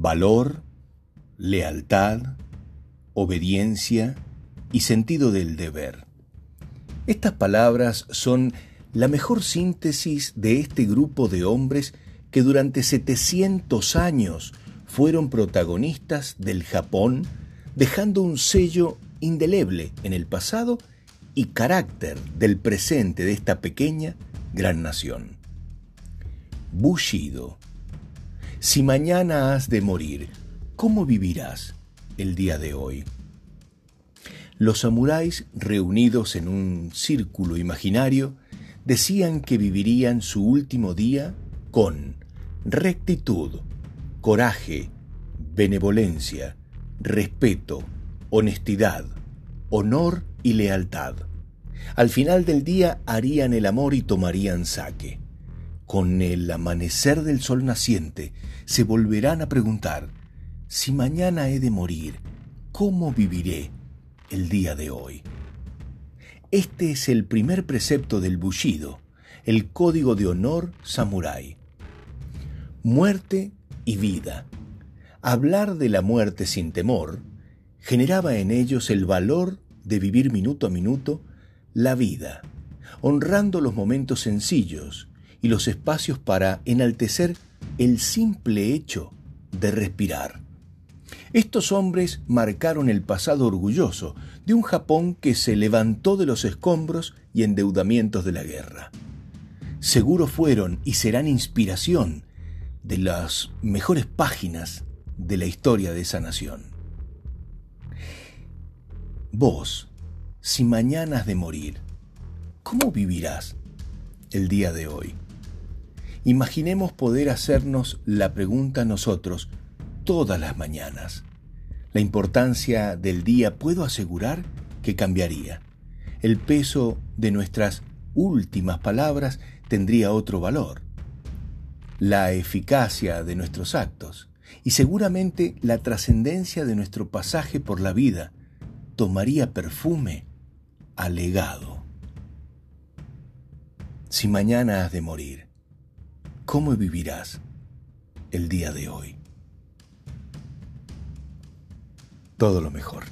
valor, lealtad, obediencia y sentido del deber. Estas palabras son la mejor síntesis de este grupo de hombres que durante 700 años fueron protagonistas del Japón, dejando un sello indeleble en el pasado y carácter del presente de esta pequeña gran nación. Bushido. Si mañana has de morir, ¿cómo vivirás el día de hoy? Los samuráis, reunidos en un círculo imaginario, decían que vivirían su último día con rectitud, coraje, benevolencia, respeto, honestidad, honor y lealtad. Al final del día harían el amor y tomarían saque. Con el amanecer del sol naciente se volverán a preguntar, si mañana he de morir, ¿cómo viviré el día de hoy? Este es el primer precepto del Bushido, el código de honor samurái. Muerte y vida. Hablar de la muerte sin temor generaba en ellos el valor de vivir minuto a minuto la vida, honrando los momentos sencillos y los espacios para enaltecer el simple hecho de respirar. Estos hombres marcaron el pasado orgulloso de un Japón que se levantó de los escombros y endeudamientos de la guerra. Seguro fueron y serán inspiración de las mejores páginas de la historia de esa nación. Vos, si mañana has de morir, ¿cómo vivirás el día de hoy? Imaginemos poder hacernos la pregunta nosotros todas las mañanas. La importancia del día puedo asegurar que cambiaría. El peso de nuestras últimas palabras tendría otro valor. La eficacia de nuestros actos y seguramente la trascendencia de nuestro pasaje por la vida tomaría perfume alegado. Si mañana has de morir, ¿cómo vivirás el día de hoy? Todo lo mejor.